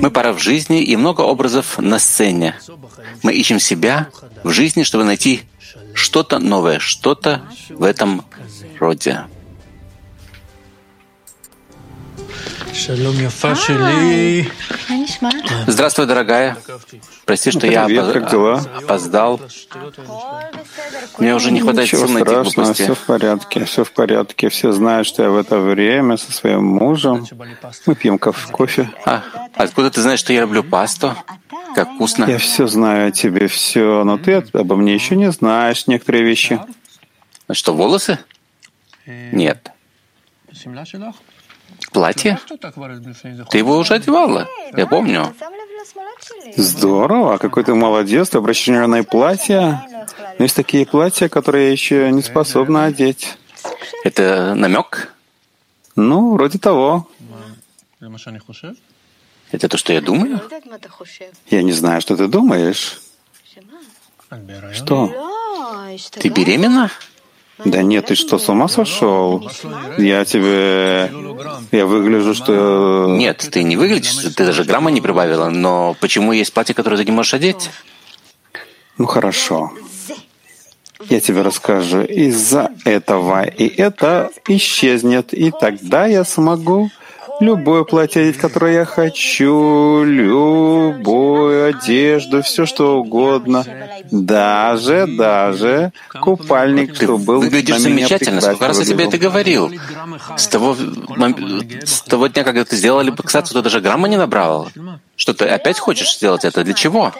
Мы пара в жизни и много образов на сцене. Мы ищем себя в жизни, чтобы найти что-то новое, что-то в этом роде. Здравствуй, дорогая. Прости, что я Привет, как дела? опоздал. Мне уже не хватает Ничего сил на эти страшного, глупости. все в порядке, все в порядке. Все знают, что я в это время со своим мужем. Мы пьем кофе. кофе. А, откуда ты знаешь, что я люблю пасту? Как вкусно. Я все знаю о тебе, все, но ты обо мне еще не знаешь некоторые вещи. А Что, волосы? Нет. Платье? Ты его уже одевала. Я помню. Здорово, какой ты молодец, ты на платья. Но есть такие платья, которые я еще не способна одеть. Это намек? Ну, вроде того. Это то, что я думаю? Я не знаю, что ты думаешь. Что? Ты беременна? Да нет, ты что, с ума сошел? Я тебе... Я выгляжу, что... Нет, ты не выглядишь, ты даже грамма не прибавила, но почему есть платье, которое ты не можешь одеть? Ну хорошо. Я тебе расскажу. Из-за этого и это исчезнет, и тогда я смогу любое платье одеть, которое я хочу, любую одежду, все что угодно. Даже, даже купальник, что был выглядишь на меня замечательно. Сколько раз я тебе это говорил? С того, с того дня, когда ты сделала липоксацию, ты даже грамма не набрала. Что ты опять хочешь сделать это? Для чего?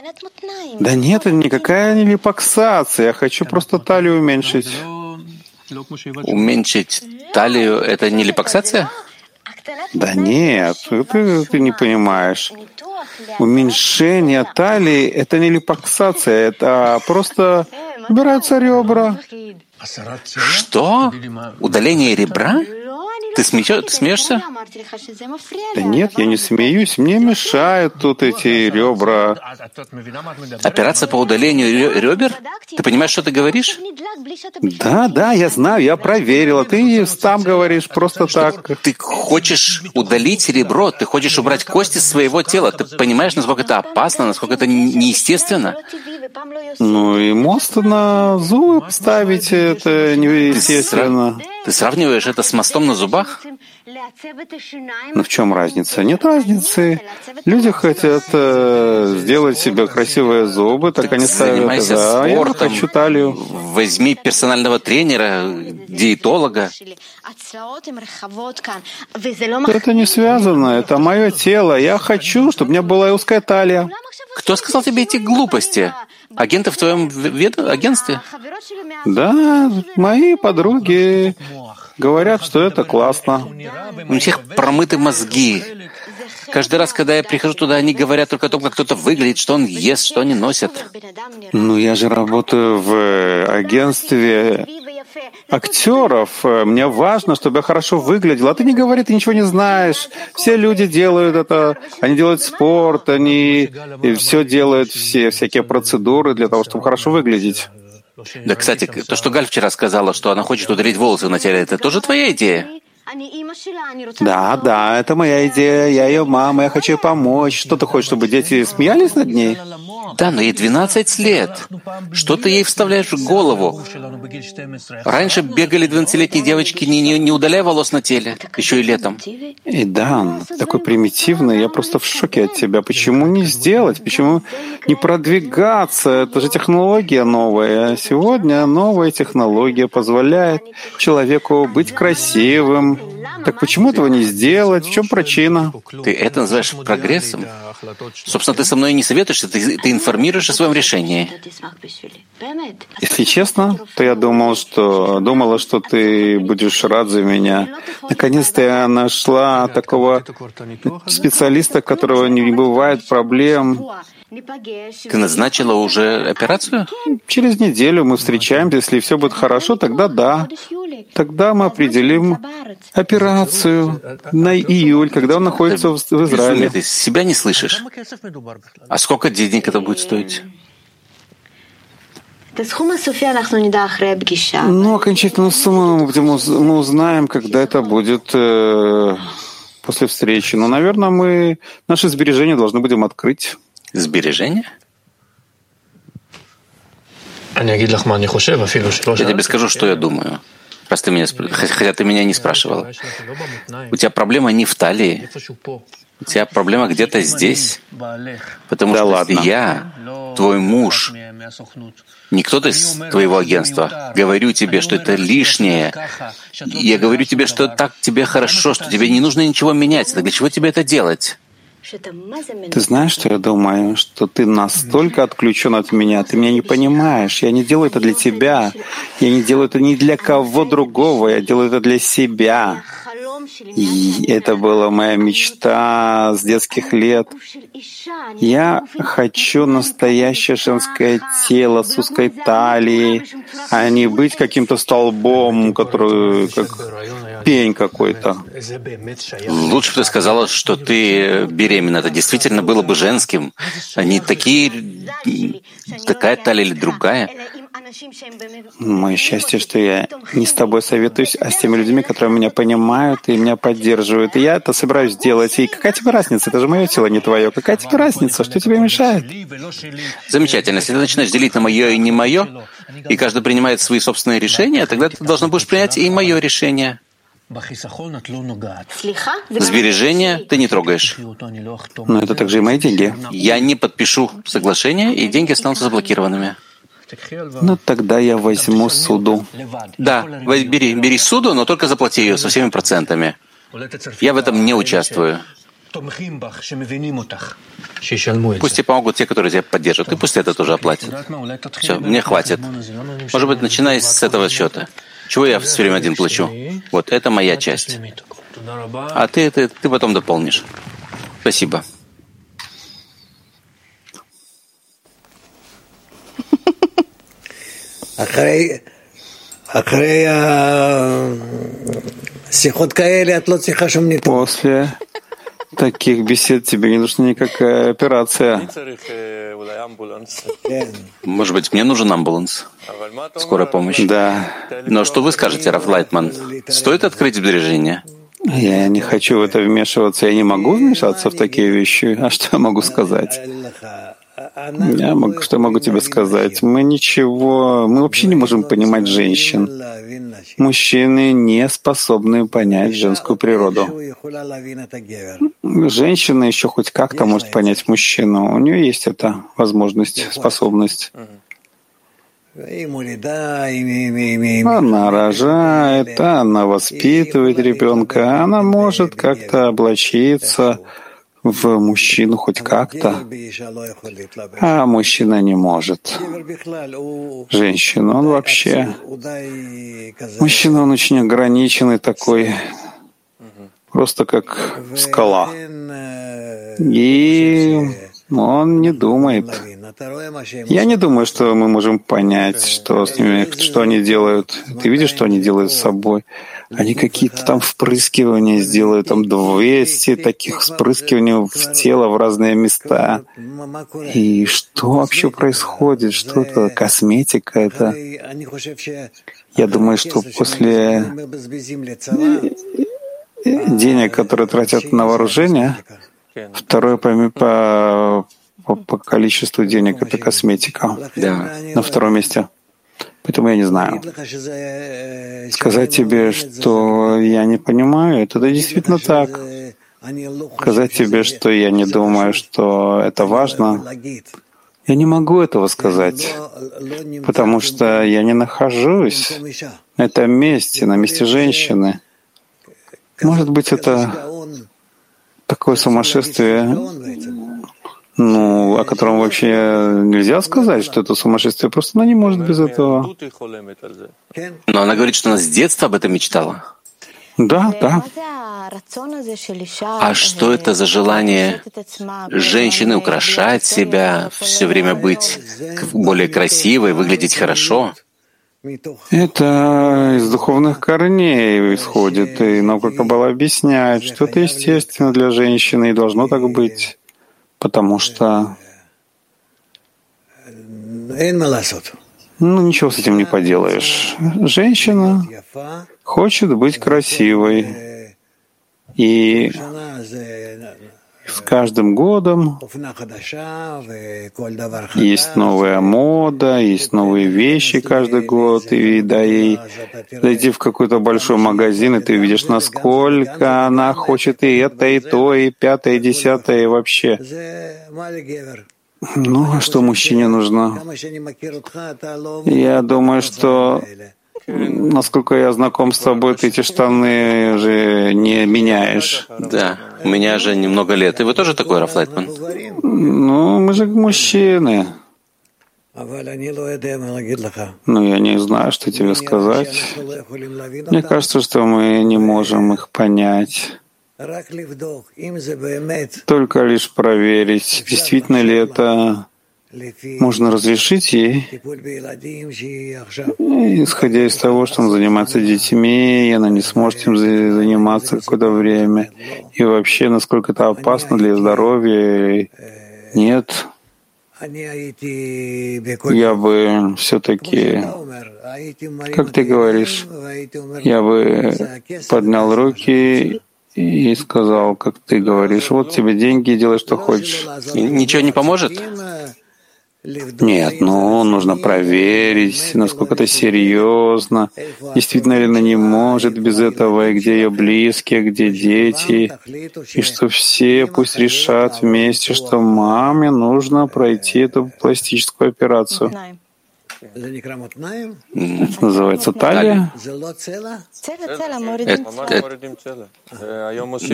Да нет, это никакая не липоксация. Я хочу просто талию уменьшить. Уменьшить талию — это не липоксация? Да нет, ты, ты не понимаешь. Уменьшение талии — это не липоксация, это просто убираются ребра. Что? Удаление ребра? Ты, смеё- ты смеешься? Да нет, я не смеюсь, мне мешают тут эти ребра. Операция по удалению ребер? Ты понимаешь, что ты говоришь? Да, да, я знаю, я проверила. Ты сам говоришь просто так. Ты хочешь удалить ребро, ты хочешь убрать кости с своего тела. Ты понимаешь, насколько это опасно, насколько это не- неестественно? Ну и мост на зубы поставить, это неестественно. Ты сравниваешь это с мостом на зубах? Ну в чем разница? Нет разницы. Люди хотят э, сделать себе красивые зубы, так, Так они ставят. Да, я спортом. хочу талию. Возьми персонального тренера, диетолога. Это не связано, это мое тело. Я хочу, чтобы у меня была узкая талия. Кто сказал тебе эти глупости? Агенты в твоем в- вед- агентстве? Да, мои подруги говорят, что это классно. У всех промыты мозги. Каждый раз, когда я прихожу туда, они говорят только о том, как кто-то выглядит, что он ест, что они носят. Ну, я же работаю в э, агентстве актеров. Э, Мне важно, чтобы я хорошо выглядел. А ты не говори, ты ничего не знаешь. Все люди делают это. Они делают спорт, они все делают, все всякие процедуры для того, чтобы хорошо выглядеть. Да, кстати, то, что Галь вчера сказала, что она хочет удалить волосы на теле, это тоже твоя идея? Да, да, это моя идея. Я ее мама, я хочу ей помочь. Что ты хочешь, чтобы дети смеялись над ней? Да, но ей 12 лет. Что ты ей вставляешь в голову? Раньше бегали 12-летние девочки, не, не, не удаляя волос на теле, еще и летом. И Дан, такой примитивный, я просто в шоке от тебя. Почему не сделать? Почему не продвигаться? Это же технология новая. Сегодня новая технология позволяет человеку быть красивым. Так почему этого не сделать? В чем причина? Ты это называешь прогрессом? Собственно, ты со мной не советуешься, ты, ты информируешь о своем решении. Если честно, то я думал, что думала, что ты будешь рад за меня. Наконец-то я нашла такого специалиста, у которого не бывает проблем. Ты назначила уже операцию? Через неделю мы встречаемся. Если все будет хорошо, тогда да. Тогда мы определим операцию на июль, когда он находится в в Израиле. ты себя не слышишь. А сколько денег это будет стоить? Ну, окончательную сумму мы, будем, мы узнаем, когда это будет э, после встречи. Но, наверное, мы наши сбережения должны будем открыть. Сбережения? Я тебе скажу, что я думаю. Раз ты меня, хотя ты меня не спрашивал. У тебя проблема не в талии. У тебя проблема где-то здесь. Потому да что ладно. я, твой муж, не кто-то из твоего агентства, говорю тебе, что это лишнее. Я говорю тебе, что так тебе хорошо, что тебе не нужно ничего менять. Так для чего тебе это делать? Ты знаешь, что я думаю? Что ты настолько отключен от меня, ты меня не понимаешь. Я не делаю это для тебя. Я не делаю это ни для кого другого. Я делаю это для себя. И это была моя мечта с детских лет. Я хочу настоящее женское тело с узкой талией, а не быть каким-то столбом, который как пень какой-то. Лучше бы ты сказала, что ты беременна. Это действительно было бы женским. Они такие, такая талия или другая. Мое счастье, что я не с тобой советуюсь, а с теми людьми, которые меня понимают и меня поддерживают. И я это собираюсь делать. И какая тебе разница? Это же мое тело, не твое. Какая тебе разница? Что тебе мешает? Замечательно. Если ты начинаешь делить на мое и не мое, и каждый принимает свои собственные решения, тогда ты должна будешь принять и мое решение. Сбережения ты не трогаешь. Но это также и мои деньги. Я не подпишу соглашение, и деньги останутся заблокированными. Ну, тогда я возьму суду. Да, бери, бери суду, но только заплати ее со всеми процентами. Я в этом не участвую. Пусть тебе помогут те, которые тебя поддержат, и пусть это тоже оплатят. Все, мне хватит. Может быть, начиная с этого счета. Чего я все время один плачу? Вот это моя часть. А ты, ты, ты потом дополнишь. Спасибо. После таких бесед тебе не нужна никакая операция. Может быть, мне нужен амбуланс? Скорая помощь? Да. Но что вы скажете, Раф Лайтман? Стоит открыть сбережения? Я не хочу в это вмешиваться. Я не могу вмешаться в такие вещи. А что я могу сказать? Я могу, что могу тебе сказать? Мы ничего, мы вообще не можем понимать женщин. Мужчины не способны понять женскую природу. Женщина еще хоть как-то может понять мужчину. У нее есть эта возможность, способность. Она рожает, она воспитывает ребенка, она может как-то облачиться в мужчину хоть как-то, а мужчина не может. Женщина, он вообще... Мужчина, он очень ограниченный такой, просто как скала. И он не думает. Я не думаю, что мы можем понять, что с ними, что они делают. Ты видишь, что они делают с собой? Они какие-то там впрыскивания сделают, там 200 таких впрыскиваний в тело в разные места. И что вообще происходит? Что это? Косметика это? Я думаю, что после денег, которые тратят на вооружение, второе по, по, по количеству денег это косметика. Да. На втором месте. Поэтому я не знаю. Сказать тебе, что я не понимаю, это действительно так. Сказать тебе, что я не думаю, что это важно, я не могу этого сказать, потому что я не нахожусь на этом месте, на месте женщины. Может быть, это такое сумасшествие, ну, о котором вообще нельзя сказать, что это сумасшествие, просто она не может без этого. Но она говорит, что она с детства об этом мечтала. Да, да. А что это за желание женщины украшать себя, все время быть более красивой, выглядеть хорошо? Это из духовных корней исходит, и наука Каббала объясняет, что это естественно для женщины и должно так быть потому что Ну, ничего с этим не поделаешь. Женщина хочет быть красивой. И с каждым годом есть новая мода, есть новые вещи каждый год, и да, ей зайти в какой-то большой магазин, и ты видишь, насколько она хочет и это, и то, и пятое, и десятое, и вообще. Ну, а что мужчине нужно? Я думаю, что Насколько я знаком с тобой, ты эти штаны же не меняешь. Да, у меня же немного лет. И вы тоже такой, Рафлайтман? Ну, мы же мужчины. Но я не знаю, что тебе сказать. Мне кажется, что мы не можем их понять. Только лишь проверить, действительно ли это можно разрешить ей, исходя из того, что он занимается детьми, и она не сможет им заниматься какое-то время, и вообще, насколько это опасно для здоровья, нет. Я бы все-таки, как ты говоришь, я бы поднял руки и сказал, как ты говоришь, вот тебе деньги, делай, что хочешь. Ничего не поможет? Нет, ну, нужно проверить, насколько это серьезно, действительно ли она не может без этого, и где ее близкие, где дети, и что все пусть решат вместе, что маме нужно пройти эту пластическую операцию. Это называется талия.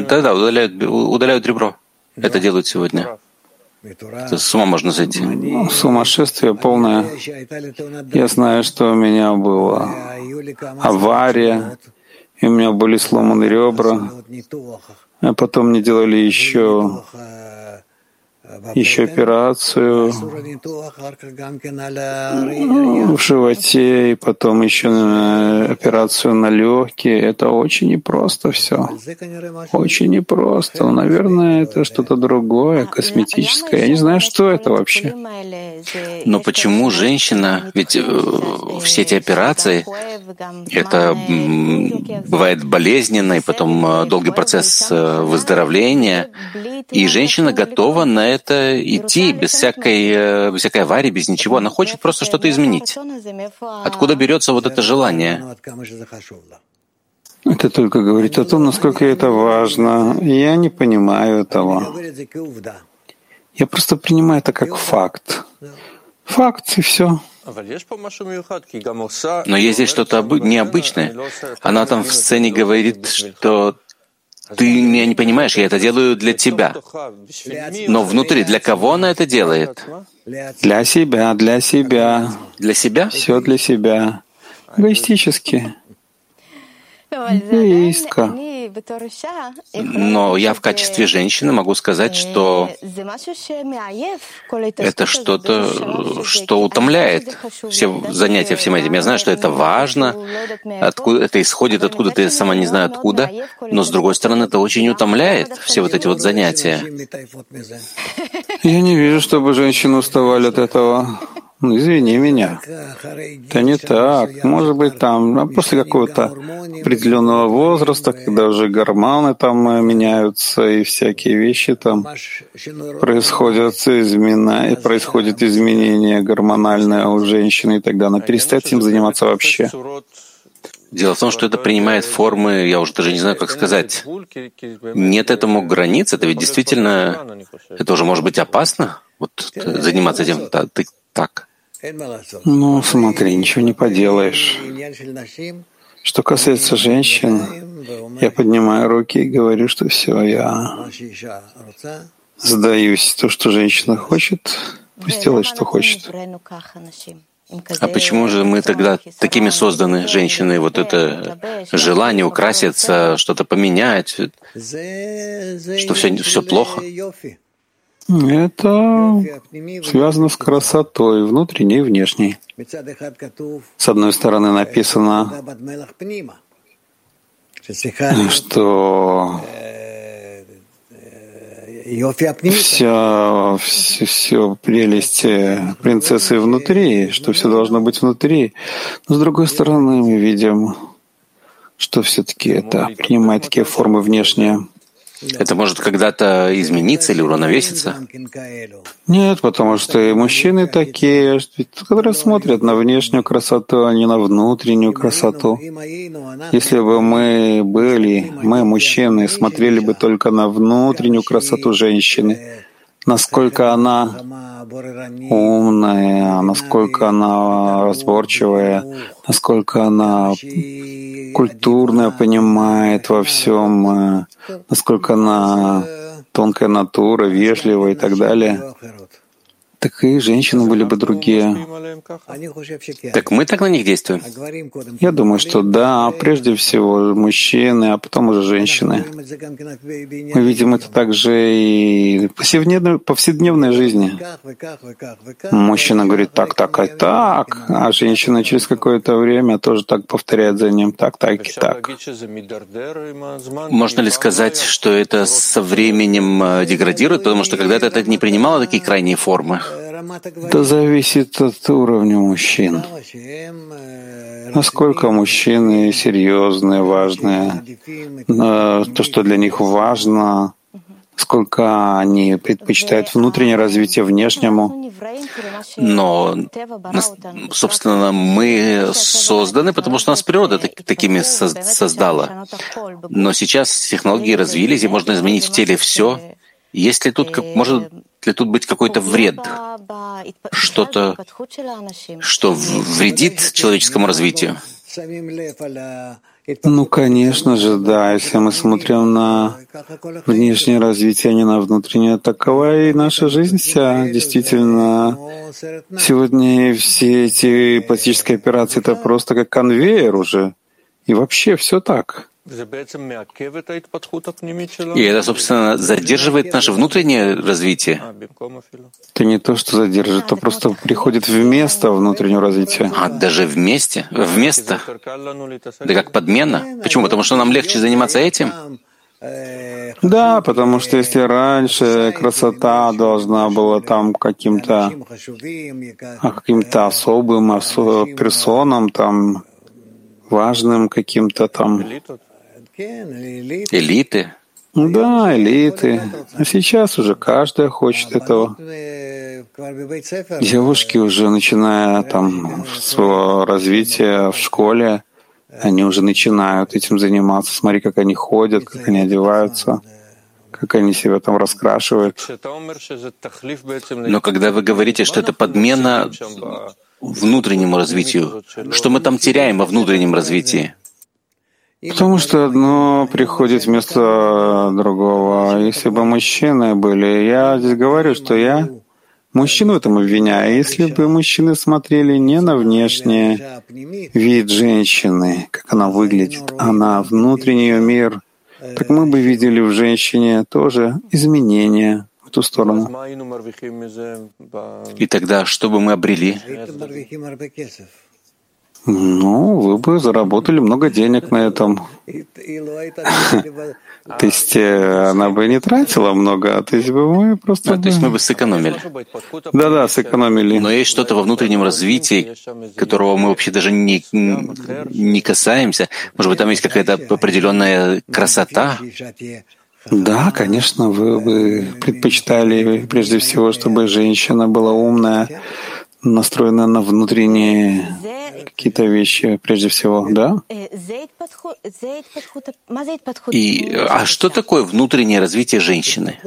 Да-да, удаляют, удаляют ребро. Это делают сегодня. С ума можно зайти. Ну, сумасшествие полное. Я знаю, что у меня была авария, и у меня были сломаны ребра, а потом мне делали еще еще операцию в животе, и потом еще операцию на легкие. Это очень непросто все. Очень непросто. Но, наверное, это что-то другое, косметическое. Я не знаю, что это вообще. Но почему женщина, ведь э, все эти операции, это бывает болезненно, и потом э, долгий процесс э, выздоровления, и женщина готова на это идти без всякой, без всякой аварии, без ничего. Она хочет просто что-то изменить. Откуда берется вот это желание? Это только говорит о том, насколько это важно. Я не понимаю этого. Я просто принимаю это как факт. Факт и все. Но есть здесь что-то необычное. Она там в сцене говорит, что ты меня не понимаешь, я это делаю для тебя. Но внутри, для кого она это делает? Для себя, для себя. Для себя? Все для себя. Эгоистически. Эгоистка. Но я в качестве женщины могу сказать, что это что-то, что утомляет все занятия всем этим. Я знаю, что это важно, откуда это исходит, откуда-то я сама не знаю откуда, но с другой стороны, это очень утомляет, все вот эти вот занятия. Я не вижу, чтобы женщины уставали от этого. Ну, извини меня. Это не так. Может быть, там а после какого-то определенного возраста, когда уже гормоны там э, меняются и всякие вещи там происходят, измена... происходит изменение гормональное у женщины, и тогда она перестает этим заниматься вообще. Дело в том, что это принимает формы, я уже даже не знаю, как сказать. Нет этому границ, это ведь действительно, это уже может быть опасно, вот заниматься этим так. Ну, смотри, ничего не поделаешь. Что касается женщин, я поднимаю руки и говорю, что все, я сдаюсь. То, что женщина хочет, пусть делает, что хочет. А почему же мы тогда такими созданы, женщины, вот это желание украситься, что-то поменять, что все, все плохо? Это связано с красотой, внутренней и внешней. С одной стороны написано, что вся, все, все прелесть принцессы внутри, что все должно быть внутри. Но с другой стороны, мы видим, что все-таки это принимает такие формы внешние. Это может когда-то измениться или уравновеситься? Нет, потому что и мужчины такие, которые смотрят на внешнюю красоту, а не на внутреннюю красоту. Если бы мы были, мы, мужчины, смотрели бы только на внутреннюю красоту женщины, насколько она умная, насколько она разборчивая, насколько она культурно понимает во всем, насколько она тонкая натура, вежливая и так далее так и женщины были бы другие. Так мы так на них действуем? Я думаю, что да, прежде всего мужчины, а потом уже женщины. Мы видим это также и в повседневной, повседневной жизни. Мужчина говорит так, так и так, а женщина через какое-то время тоже так повторяет за ним так, так и так. Можно ли сказать, что это со временем э, деградирует, потому что когда-то это не принимало такие крайние формы? Это зависит от уровня мужчин. Насколько мужчины серьезные, важные, то, что для них важно, сколько они предпочитают внутреннее развитие внешнему. Но, собственно, мы созданы, потому что нас природа такими создала. Но сейчас технологии развились, и можно изменить в теле все. Есть ли тут, может ли тут быть какой-то вред? Что-то, что вредит человеческому развитию? Ну, конечно же, да. Если мы смотрим на внешнее развитие, а не на внутреннее, такова и наша жизнь вся. Действительно, сегодня все эти пластические операции — это просто как конвейер уже. И вообще все так. И это, собственно, задерживает наше внутреннее развитие. Это не то, что задерживает, это просто приходит вместо внутреннего развития. А даже вместе? Вместо? Да как подмена? Почему? Потому что нам легче заниматься этим? Да, потому что если раньше красота должна была там каким-то а каким-то особым осо персонам, там важным каким-то там Элиты? Да, элиты. А сейчас уже каждая хочет этого. Девушки уже начиная там своего развития в школе, они уже начинают этим заниматься. Смотри, как они ходят, как они одеваются, как они себя там раскрашивают. Но когда вы говорите, что это подмена внутреннему развитию, что мы там теряем во внутреннем развитии? Потому что одно приходит вместо другого. Если бы мужчины были, я здесь говорю, что я мужчину в этом обвиняю. Если бы мужчины смотрели не на внешний вид женщины, как она выглядит, а на внутренний мир, так мы бы видели в женщине тоже изменения в ту сторону. И тогда что бы мы обрели? Ну, вы бы заработали много денег на этом. То есть э, она бы не тратила много, а то есть бы мы просто... А, то есть мы бы сэкономили. Да-да, сэкономили. Но есть что-то во внутреннем развитии, которого мы вообще даже не, не касаемся. Может быть, там есть какая-то определенная красота, да, конечно, вы бы предпочитали прежде всего, чтобы женщина была умная, настроена на внутренние какие-то вещи прежде всего, да? И, а что такое внутреннее развитие женщины?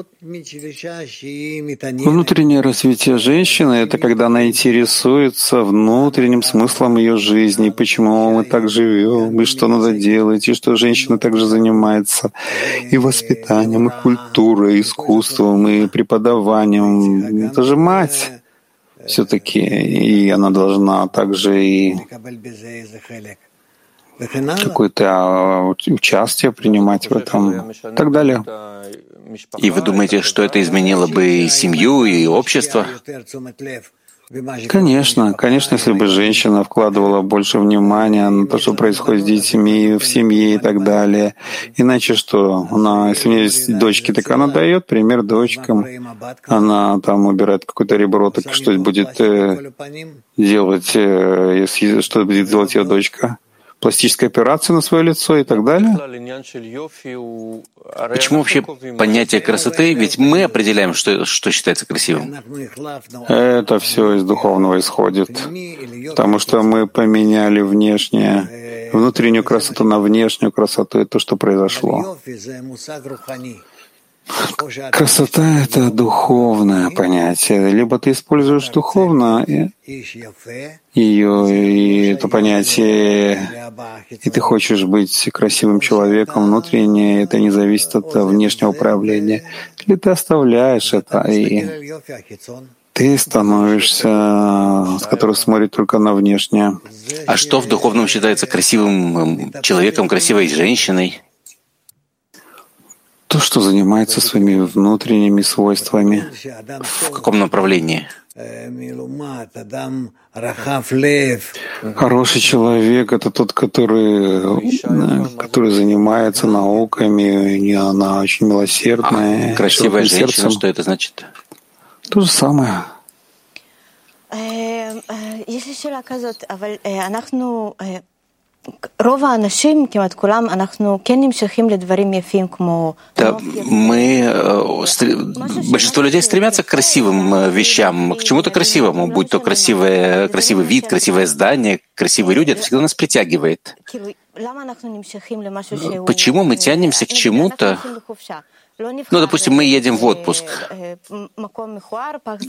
Внутреннее развитие женщины — это когда она интересуется внутренним смыслом ее жизни, почему мы так живем, и что надо делать, и что женщина также занимается и воспитанием, и культурой, и искусством, и преподаванием. Это же мать все-таки, и она должна также и какое-то а, участие принимать в этом и так далее. И вы думаете, что это изменило бы и семью, и общество? Конечно, конечно, если бы женщина вкладывала больше внимания на то, что происходит с детьми, в семье и так далее. Иначе что? Она, если у нее есть дочки, так она дает пример дочкам. Она там убирает какое-то ребро, так что будет э, делать, э, если что будет делать ее дочка? Пластической операции на свое лицо и так далее. Почему вообще понятие красоты? Ведь мы определяем, что, что считается красивым. Это все из духовного исходит, потому что мы поменяли внешнее, внутреннюю красоту на внешнюю красоту, и то, что произошло. Красота — это духовное понятие. Либо ты используешь духовно ее, и это понятие, и ты хочешь быть красивым человеком внутренне, это не зависит от внешнего проявления. Или ты оставляешь это, и ты становишься, с которого смотрит только на внешнее. А что в духовном считается красивым человеком, красивой женщиной? то, что занимается своими внутренними свойствами. В каком направлении? Хороший человек — это тот, который, э, который занимается науками, она очень милосердная. А, красивая женщина, сердцем. что это значит? То же самое. Э, э, если еще שאלה כזאת, אבל אנחנו רוב האנשים, כמעט כולם, אנחנו כן נמשכים לדברים יפים כמו... Да, мы, большинство людей стремятся к красивым вещам, к чему-то красивому, будь то красивое, красивый вид, красивое здание, красивые люди, это всегда нас притягивает. Почему мы тянемся к чему-то, ну, допустим, мы едем в отпуск.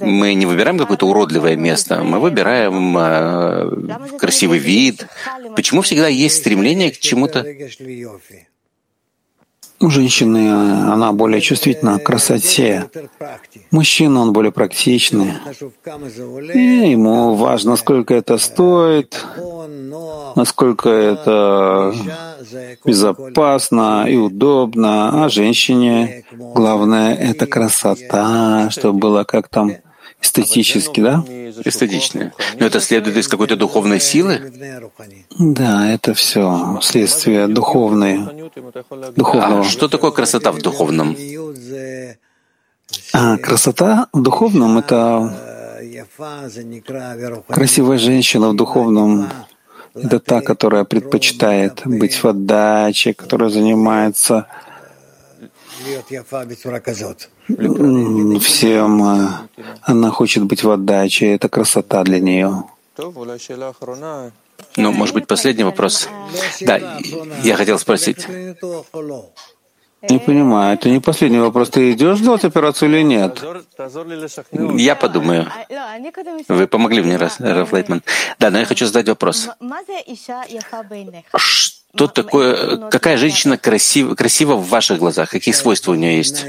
Мы не выбираем какое-то уродливое место, мы выбираем э, красивый вид. Почему всегда есть стремление к чему-то у женщины она более чувствительна к красоте. Мужчина, он более практичный. И ему важно, сколько это стоит, насколько это безопасно и удобно. А женщине главное — это красота, чтобы было как там эстетически, да? Эстетично. Но это следует из какой-то духовной силы? Да, это все следствие духовной, духовного. А что такое красота в духовном? А, красота в духовном — это красивая женщина в духовном — это та, которая предпочитает быть в отдаче, которая занимается Всем э, она хочет быть в отдаче, это красота для нее. Ну, может быть, последний вопрос. Да, я хотел спросить. Не понимаю, это не последний вопрос. Ты идешь делать операцию или нет? Я подумаю. Вы помогли мне, Раф Лейтман. Да, но я хочу задать вопрос. Что такое, какая женщина красива, красива в ваших глазах? Какие свойства у нее есть?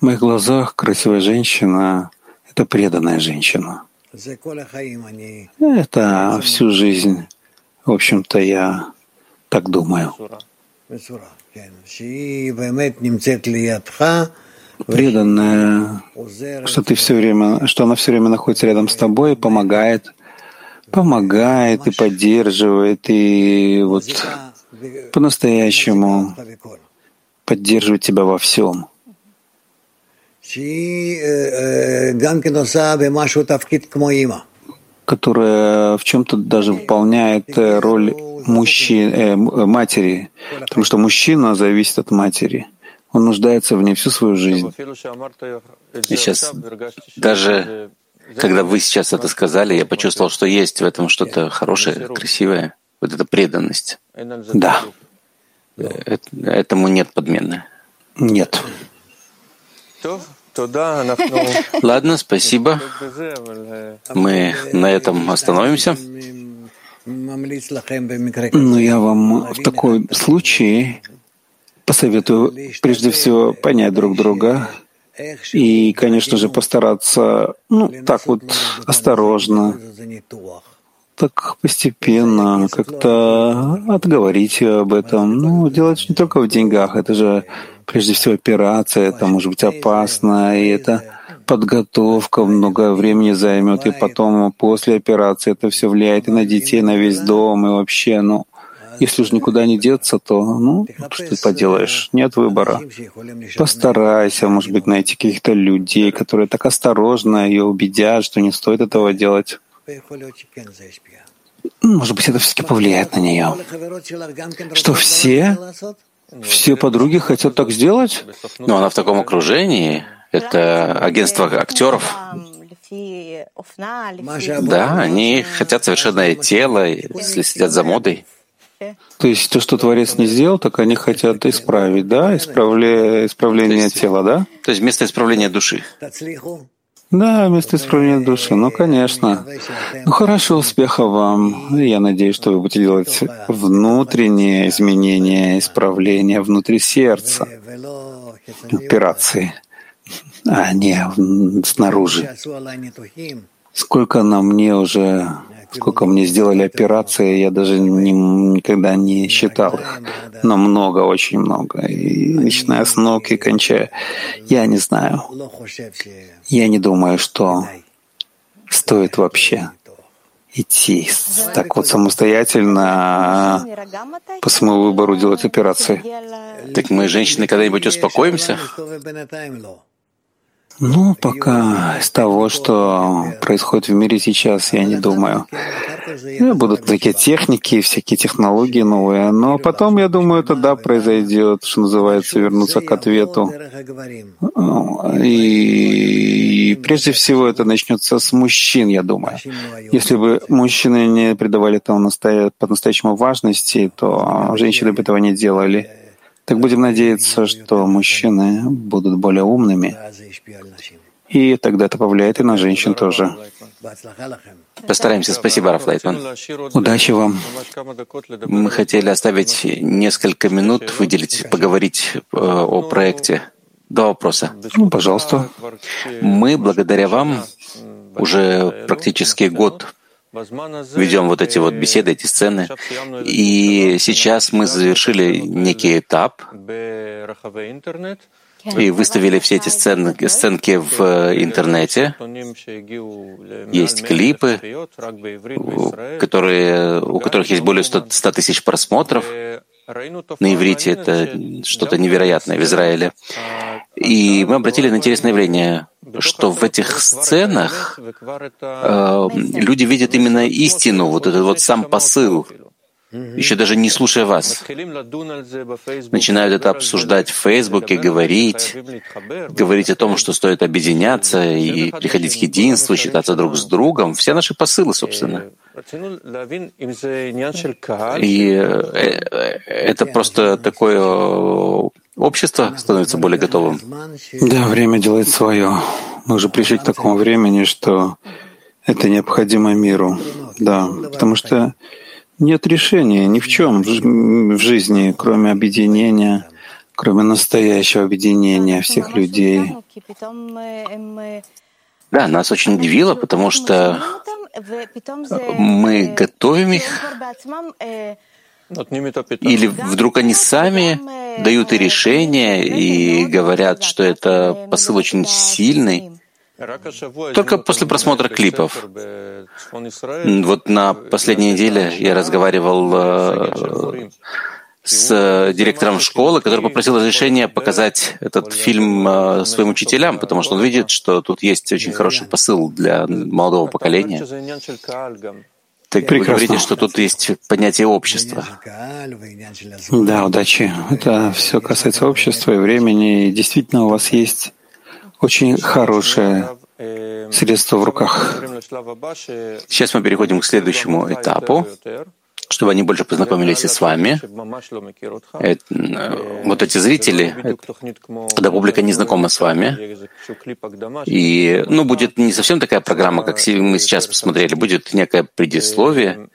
В моих глазах красивая женщина — это преданная женщина. Это всю жизнь, в общем-то, я так думаю. Преданная, что ты все время, что она все время находится рядом с тобой и помогает, помогает и поддерживает, и вот по-настоящему поддерживает тебя во всем. Которая в чем-то даже выполняет э, роль мужчины, э, матери, потому что мужчина зависит от матери. Он нуждается в ней всю свою жизнь. И сейчас даже когда вы сейчас это сказали, я почувствовал, что есть в этом что-то хорошее, красивое, вот эта преданность. Да. Э, этому нет подмены. Нет. Ладно, спасибо. Мы на этом остановимся. Но я вам в такой случае посоветую прежде всего понять друг друга и, конечно же, постараться, ну, так вот осторожно, так постепенно как-то отговорить ее об этом. Ну, делать не только в деньгах, это же прежде всего операция, это может быть опасно, и это подготовка много времени займет, и потом после операции это все влияет и на детей, на весь дом, и вообще, ну, если уж никуда не деться, то, ну, что ты поделаешь, нет выбора. Постарайся, может быть, найти каких-то людей, которые так осторожно ее убедят, что не стоит этого делать. Может быть, это все-таки повлияет на нее. Что все, все подруги хотят так сделать? Но она в таком окружении. Это агентство актеров. Да, они хотят совершенное тело, если следят за модой. То есть то, что Творец не сделал, так они хотят исправить, да? Исправле... Исправление есть, тела, да? То есть вместо исправления души. Да, вместо исправления души. Ну, конечно. Ну, хорошо, успеха вам. Я надеюсь, что вы будете делать внутренние изменения, исправления внутри сердца, операции, а не снаружи. Сколько на мне уже Сколько мне сделали операции, я даже не, никогда не считал их. Но много, очень много. И начиная с ног и кончая. Я не знаю. Я не думаю, что стоит вообще идти так вот самостоятельно по своему выбору делать операции. Так мы, женщины, когда-нибудь успокоимся? Ну, пока из того, что происходит в мире сейчас, я не думаю. Будут такие техники, всякие технологии новые, но потом, я думаю, это да, произойдет, что называется, вернуться к ответу. И, и прежде всего это начнется с мужчин, я думаю. Если бы мужчины не придавали этому по-настоящему важности, то женщины бы этого не делали. Так будем надеяться, что мужчины будут более умными, и тогда это повлияет и на женщин тоже. Постараемся. Спасибо, Раф Лайтман. Удачи вам. Мы хотели оставить несколько минут, выделить, поговорить э, о проекте. Два вопроса. Ну, пожалуйста. Мы, благодаря вам, уже практически год ведем вот эти вот беседы, эти сцены. И сейчас мы завершили некий этап и выставили все эти сцены, сценки в интернете. Есть клипы, которые, у которых есть более 100, 100 тысяч просмотров. На иврите это что-то невероятное в Израиле. И мы обратили на интересное явление, что в этих сценах э, люди видят именно истину, вот этот вот сам посыл, еще даже не слушая вас. Начинают это обсуждать в Фейсбуке, говорить, говорить о том, что стоит объединяться и приходить к единству, считаться друг с другом. Все наши посылы, собственно. И э, это просто такое общество становится более готовым. Да, время делает свое. Мы уже пришли к такому времени, что это необходимо миру. Да, потому что нет решения ни в чем в жизни, кроме объединения, кроме настоящего объединения всех людей. Да, нас очень удивило, потому что мы готовим их, или вдруг они сами дают и решения и говорят, что это посыл очень сильный, только после просмотра клипов. Вот на последней неделе я разговаривал э, с директором школы, который попросил разрешения показать этот фильм э, своим учителям, потому что он видит, что тут есть очень хороший посыл для молодого поколения. Так Прекрасно. вы говорите, что тут есть понятие общества. Да, удачи. Это все касается общества и времени. И действительно, у вас есть очень хорошее средство в руках. Сейчас мы переходим к следующему этапу, чтобы они больше познакомились и с вами. Это, э, вот эти зрители, когда публика не знакома с вами, и ну, будет не совсем такая программа, как мы сейчас посмотрели, будет некое предисловие,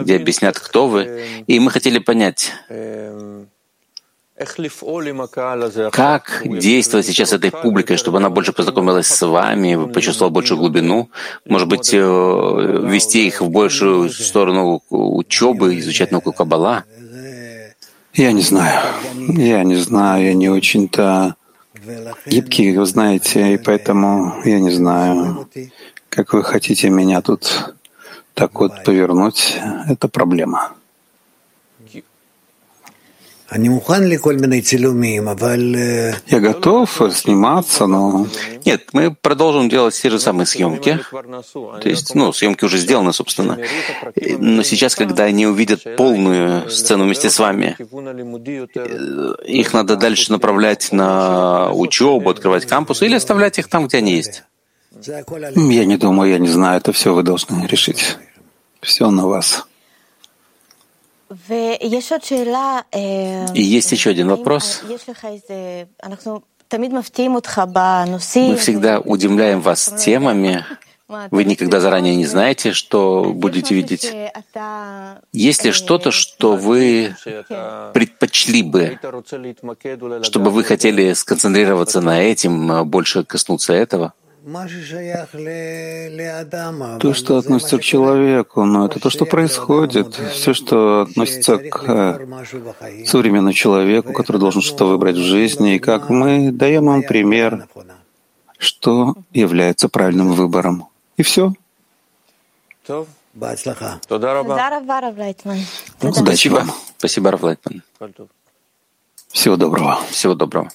где объяснят, кто вы. И мы хотели понять, как действовать сейчас этой публикой, чтобы она больше познакомилась с вами, почувствовала большую глубину? Может быть, э, вести их в большую сторону учебы, изучать науку Каббала? Я не знаю. Я не знаю. Я не очень-то гибкий, вы знаете, и поэтому я не знаю, как вы хотите меня тут так вот повернуть. Это проблема. Я готов сниматься, но... Нет, мы продолжим делать те же самые съемки. То есть, ну, съемки уже сделаны, собственно. Но сейчас, когда они увидят полную сцену вместе с вами, их надо дальше направлять на учебу, открывать кампус или оставлять их там, где они есть. Я не думаю, я не знаю, это все вы должны решить. Все на вас. И есть еще один вопрос. Мы всегда удивляем вас темами. Вы никогда заранее не знаете, что будете видеть. Есть ли что-то, что вы предпочли бы, чтобы вы хотели сконцентрироваться на этом, больше коснуться этого? То, что относится к человеку, но это то, что происходит. Все, что относится к э, современному человеку, который должен что-то выбрать в жизни, и как мы даем им пример, что является правильным выбором. И все. Удачи вам. Спасибо, Раф Лайтман. Всего доброго. Всего доброго.